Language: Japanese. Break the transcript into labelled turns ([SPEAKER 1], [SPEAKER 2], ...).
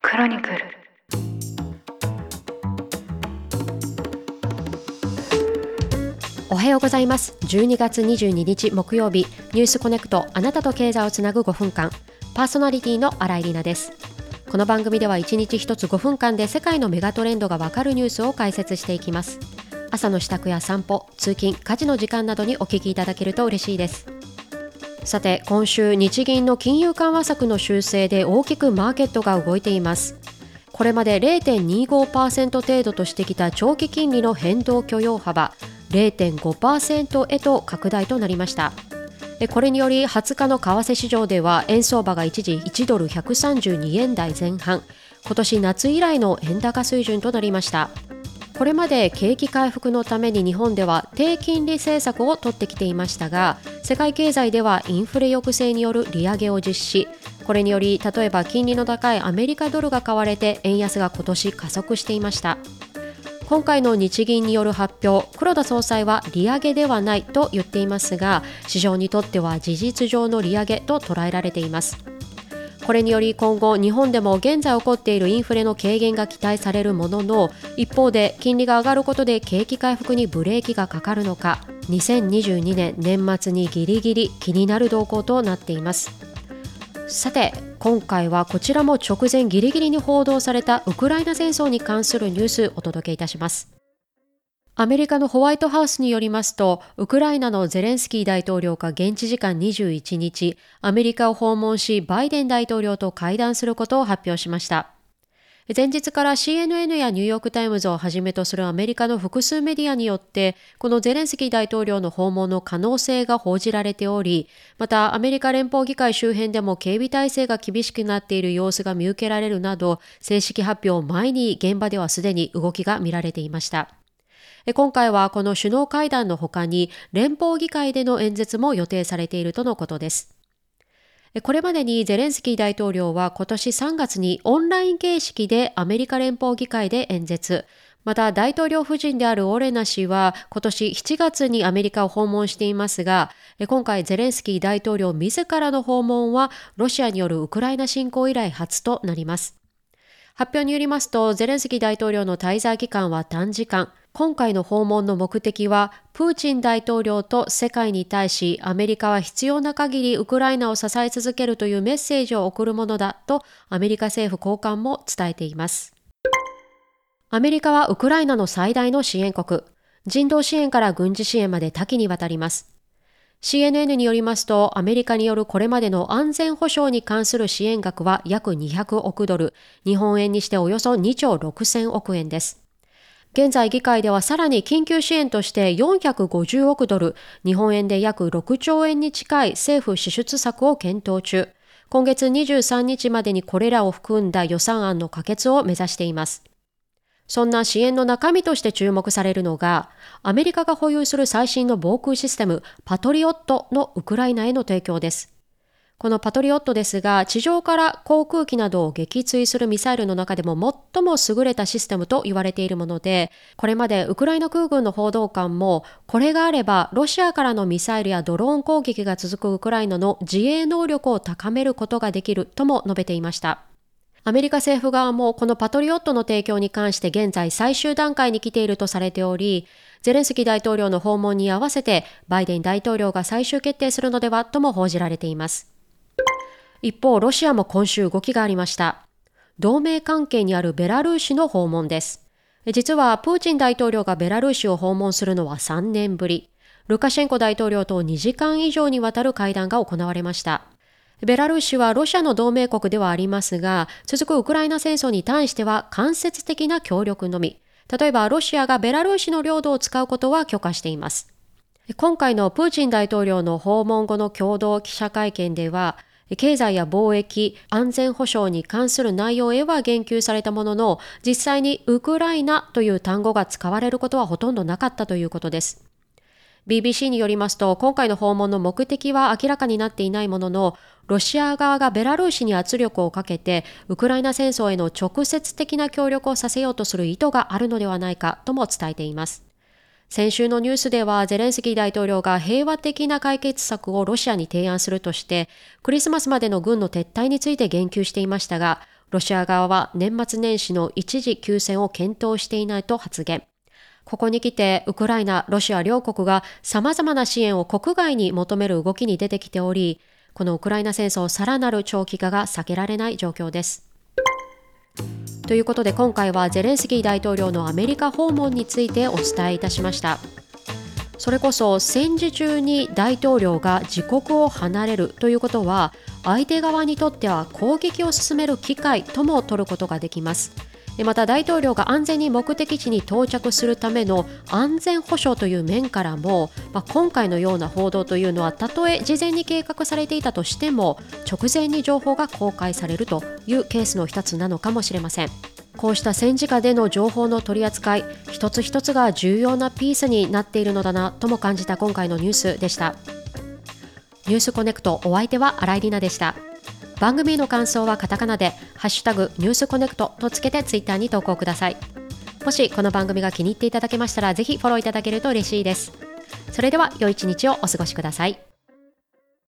[SPEAKER 1] クロニクル。
[SPEAKER 2] おはようございます。12月22日木曜日。ニュースコネクト。あなたと経済をつなぐ5分間。パーソナリティの新井里奈です。この番組では1日1つ5分間で世界のメガトレンドがわかるニュースを解説していきます。朝の支度や散歩通勤家事の時間などにお聞きいただけると嬉しいです。さて今週日銀の金融緩和策の修正で大きくマーケットが動いています。これまで0.25%程度としてきた長期金利の変動許容幅0.5%へと拡大となりました。これにより20日の為替市場では円相場が一時1ドル132円台前半今年夏以来の円高水準となりました。これまで景気回復のために日本では低金利政策を取ってきていましたが世界経済ではインフレ抑制による利上げを実施。これにより例えば金利の高いアメリカドルが買われて円安が今年加速していました。今回の日銀による発表黒田総裁は利上げではないと言っていますが市場にとっては事実上の利上げと捉えられています。これにより今後日本でも現在起こっているインフレの軽減が期待されるものの一方で金利が上がることで景気回復にブレーキがかかるのか。2022年年末にギリギリ気になる動向となっていますさて今回はこちらも直前ギリギリに報道されたウクライナ戦争に関するニュースお届けいたしますアメリカのホワイトハウスによりますと、ウクライナのゼレンスキー大統領が現地時間21日、アメリカを訪問し、バイデン大統領と会談することを発表しました。前日から CNN やニューヨークタイムズをはじめとするアメリカの複数メディアによって、このゼレンスキー大統領の訪問の可能性が報じられており、またアメリカ連邦議会周辺でも警備体制が厳しくなっている様子が見受けられるなど、正式発表前に現場ではすでに動きが見られていました。今回はこの首脳会談の他に連邦議会での演説も予定されているとのことです。これまでにゼレンスキー大統領は今年3月にオンライン形式でアメリカ連邦議会で演説、また大統領夫人であるオレナ氏は今年7月にアメリカを訪問していますが、今回ゼレンスキー大統領自らの訪問はロシアによるウクライナ侵攻以来初となります。発表によりますと、ゼレンスキー大統領の滞在期間は短時間、今回の訪問の目的は、プーチン大統領と世界に対し、アメリカは必要な限りウクライナを支え続けるというメッセージを送るものだと、アメリカ政府高官も伝えています。アメリカはウクライナの最大の支援国。人道支援から軍事支援まで多岐にわたります。CNN によりますと、アメリカによるこれまでの安全保障に関する支援額は約200億ドル、日本円にしておよそ2兆6000億円です。現在議会ではさらに緊急支援として450億ドル、日本円で約6兆円に近い政府支出策を検討中。今月23日までにこれらを含んだ予算案の可決を目指しています。そんな支援の中身として注目されるのが、アメリカが保有する最新の防空システム、パトリオットのウクライナへの提供です。このパトリオットですが、地上から航空機などを撃墜するミサイルの中でも最も優れたシステムと言われているもので、これまでウクライナ空軍の報道官も、これがあればロシアからのミサイルやドローン攻撃が続くウクライナの自衛能力を高めることができるとも述べていました。アメリカ政府側もこのパトリオットの提供に関して現在最終段階に来ているとされており、ゼレンスキー大統領の訪問に合わせてバイデン大統領が最終決定するのではとも報じられています。一方、ロシアも今週動きがありました。同盟関係にあるベラルーシの訪問です。実は、プーチン大統領がベラルーシを訪問するのは3年ぶり。ルカシェンコ大統領と2時間以上にわたる会談が行われました。ベラルーシはロシアの同盟国ではありますが、続くウクライナ戦争に対しては間接的な協力のみ。例えば、ロシアがベラルーシの領土を使うことは許可しています。今回のプーチン大統領の訪問後の共同記者会見では、経済や貿易、安全保障に関する内容へは言及されたものの、実際にウクライナという単語が使われることはほとんどなかったということです。BBC によりますと、今回の訪問の目的は明らかになっていないものの、ロシア側がベラルーシに圧力をかけて、ウクライナ戦争への直接的な協力をさせようとする意図があるのではないかとも伝えています。先週のニュースではゼレンスキー大統領が平和的な解決策をロシアに提案するとして、クリスマスまでの軍の撤退について言及していましたが、ロシア側は年末年始の一時休戦を検討していないと発言。ここに来て、ウクライナ、ロシア両国が様々な支援を国外に求める動きに出てきており、このウクライナ戦争さらなる長期化が避けられない状況です。ということで今回はゼレンスキー大統領のアメリカ訪問についてお伝えいたしました。それこそ戦時中に大統領が自国を離れるということは相手側にとっては攻撃を進める機会とも取ることができます。また大統領が安全に目的地に到着するための安全保障という面からも、まあ、今回のような報道というのはたとえ事前に計画されていたとしても直前に情報が公開されるというケースの一つなのかもしれません。こうした戦時下での情報の取り扱い一つ一つが重要なピースになっているのだなとも感じた今回のニュースでしたニュースコネクトお相手は新井里奈でした番組の感想はカタカナでハッシュタグニュースコネクトとつけてツイッターに投稿ください。もしこの番組が気に入っていただけましたらぜひフォローいただけると嬉しいです。それでは良い一日をお過ごしください。